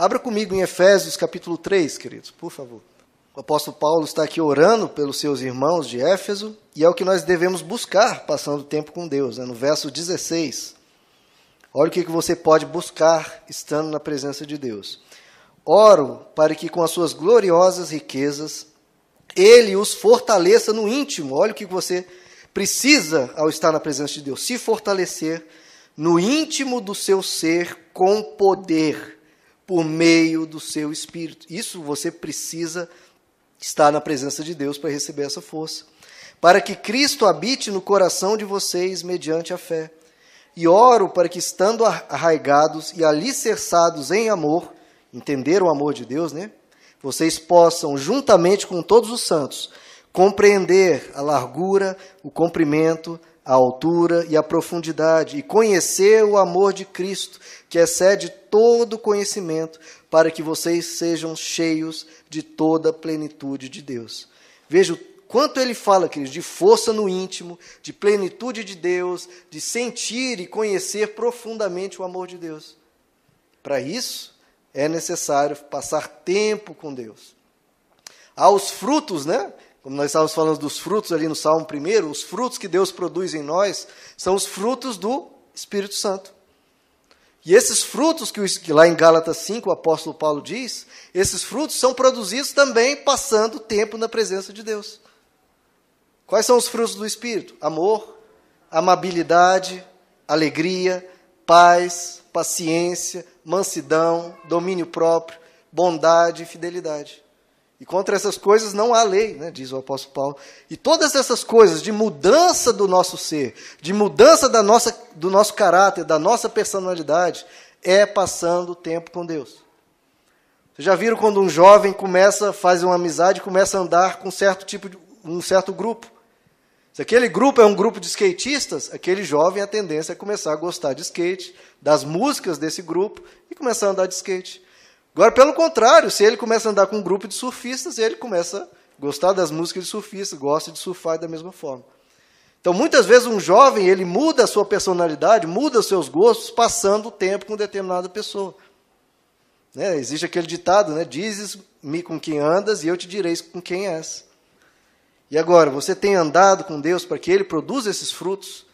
Abra comigo em Efésios capítulo 3, queridos, por favor. O apóstolo Paulo está aqui orando pelos seus irmãos de Éfeso, e é o que nós devemos buscar passando tempo com Deus, né? no verso 16. Olha o que você pode buscar estando na presença de Deus. Oro para que com as suas gloriosas riquezas ele os fortaleça no íntimo. Olha o que você precisa ao estar na presença de Deus: se fortalecer no íntimo do seu ser com poder por meio do seu espírito. Isso você precisa estar na presença de Deus para receber essa força. Para que Cristo habite no coração de vocês mediante a fé. E oro para que, estando arraigados e alicerçados em amor, entender o amor de Deus, né? Vocês possam, juntamente com todos os santos, compreender a largura, o comprimento, a altura e a profundidade, e conhecer o amor de Cristo, que excede todo conhecimento, para que vocês sejam cheios de toda a plenitude de Deus. Veja o quanto ele fala, queridos, de força no íntimo, de plenitude de Deus, de sentir e conhecer profundamente o amor de Deus. Para isso, é necessário passar tempo com Deus. Há os frutos, né? Como nós estávamos falando dos frutos ali no Salmo 1, os frutos que Deus produz em nós são os frutos do Espírito Santo. E esses frutos que, que lá em Gálatas 5 o apóstolo Paulo diz, esses frutos são produzidos também passando tempo na presença de Deus. Quais são os frutos do Espírito? Amor, amabilidade, alegria, paz, paciência, mansidão, domínio próprio, bondade e fidelidade. E contra essas coisas não há lei, né, diz o apóstolo Paulo. E todas essas coisas de mudança do nosso ser, de mudança da nossa, do nosso caráter, da nossa personalidade, é passando tempo com Deus. Vocês já viram quando um jovem começa, faz uma amizade, começa a andar com certo tipo de, um certo grupo? Se aquele grupo é um grupo de skatistas, aquele jovem a tendência é começar a gostar de skate, das músicas desse grupo e começar a andar de skate. Agora, pelo contrário, se ele começa a andar com um grupo de surfistas, ele começa a gostar das músicas de surfistas, gosta de surfar da mesma forma. Então, muitas vezes um jovem, ele muda a sua personalidade, muda os seus gostos, passando o tempo com determinada pessoa. Né? Existe aquele ditado, né? Dizes-me com quem andas e eu te direi com quem és. E agora, você tem andado com Deus para que Ele produza esses frutos?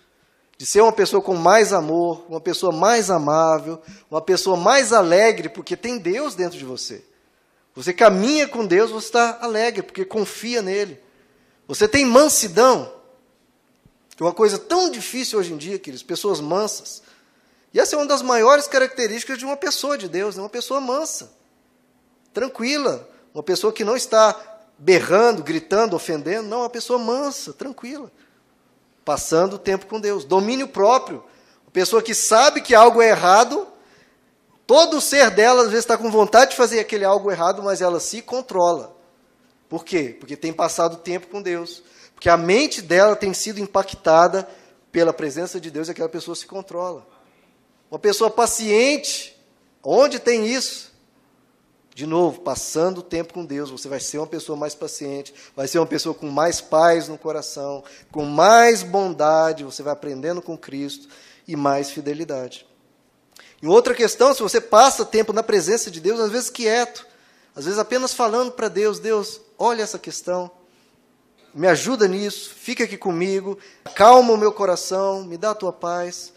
De ser uma pessoa com mais amor, uma pessoa mais amável, uma pessoa mais alegre, porque tem Deus dentro de você. Você caminha com Deus, você está alegre, porque confia nele. Você tem mansidão, que é uma coisa tão difícil hoje em dia, queridos, pessoas mansas. E essa é uma das maiores características de uma pessoa de Deus, né? uma pessoa mansa, tranquila, uma pessoa que não está berrando, gritando, ofendendo. Não, uma pessoa mansa, tranquila, passando tempo com Deus. Domínio próprio. Uma pessoa que sabe que algo é errado, todo o ser dela às vezes está com vontade de fazer aquele algo errado, mas ela se controla. Por quê? Porque tem passado tempo com Deus. Porque a mente dela tem sido impactada pela presença de Deus e aquela pessoa se controla. Uma pessoa paciente, onde tem isso? De novo, passando o tempo com Deus, você vai ser uma pessoa mais paciente, vai ser uma pessoa com mais paz no coração, com mais bondade, você vai aprendendo com Cristo e mais fidelidade. E outra questão, se você passa tempo na presença de Deus, às vezes quieto, às vezes apenas falando para Deus: Deus, olha essa questão, me ajuda nisso, fica aqui comigo, calma o meu coração, me dá a tua paz.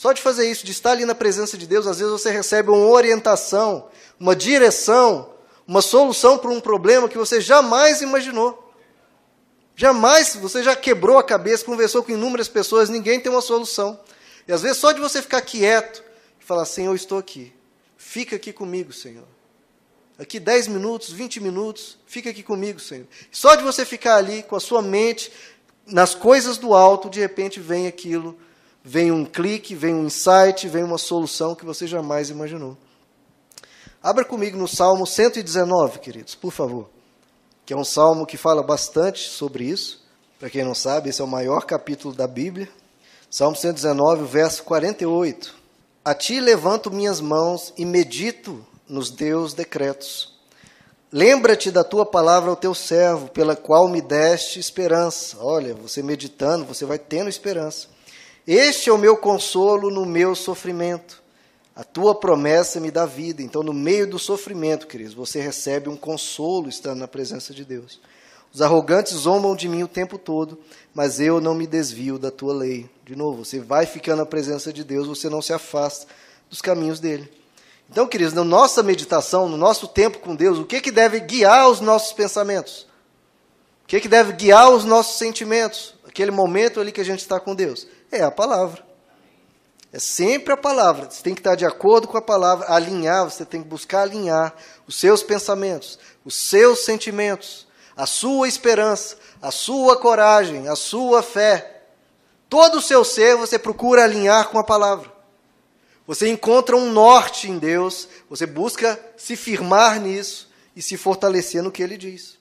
Só de fazer isso, de estar ali na presença de Deus, às vezes você recebe uma orientação, uma direção, uma solução para um problema que você jamais imaginou. Jamais, você já quebrou a cabeça, conversou com inúmeras pessoas, ninguém tem uma solução. E às vezes só de você ficar quieto e falar, Senhor, eu estou aqui. Fica aqui comigo, Senhor. Aqui 10 minutos, 20 minutos, fica aqui comigo, Senhor. Só de você ficar ali com a sua mente nas coisas do alto, de repente vem aquilo vem um clique, vem um insight, vem uma solução que você jamais imaginou. Abra comigo no Salmo 119, queridos, por favor. Que é um salmo que fala bastante sobre isso. Para quem não sabe, esse é o maior capítulo da Bíblia. Salmo 119, verso 48. A ti levanto minhas mãos e medito nos teus decretos. Lembra-te da tua palavra ao teu servo, pela qual me deste esperança. Olha, você meditando, você vai tendo esperança. Este é o meu consolo no meu sofrimento, A tua promessa me dá vida. Então, no meio do sofrimento, queridos, você recebe um consolo estando na presença de Deus. Os arrogantes zombam de mim o tempo todo, mas eu não me desvio da tua lei. De novo, você vai ficando na presença de Deus, você não se afasta dos caminhos dele. Então, queridos, na nossa meditação, no nosso tempo com Deus, o que, que deve guiar os nossos pensamentos? O que, que deve guiar os nossos sentimentos? Aquele momento ali que a gente está com Deus? É a palavra. É sempre a palavra. Você tem que estar de acordo com a palavra, alinhar, você tem que buscar alinhar os seus pensamentos, os seus sentimentos, a sua esperança, a sua coragem, a sua fé. Todo o seu ser você procura alinhar com a palavra. Você encontra um norte em Deus, você busca se firmar nisso e se fortalecer no que ele diz.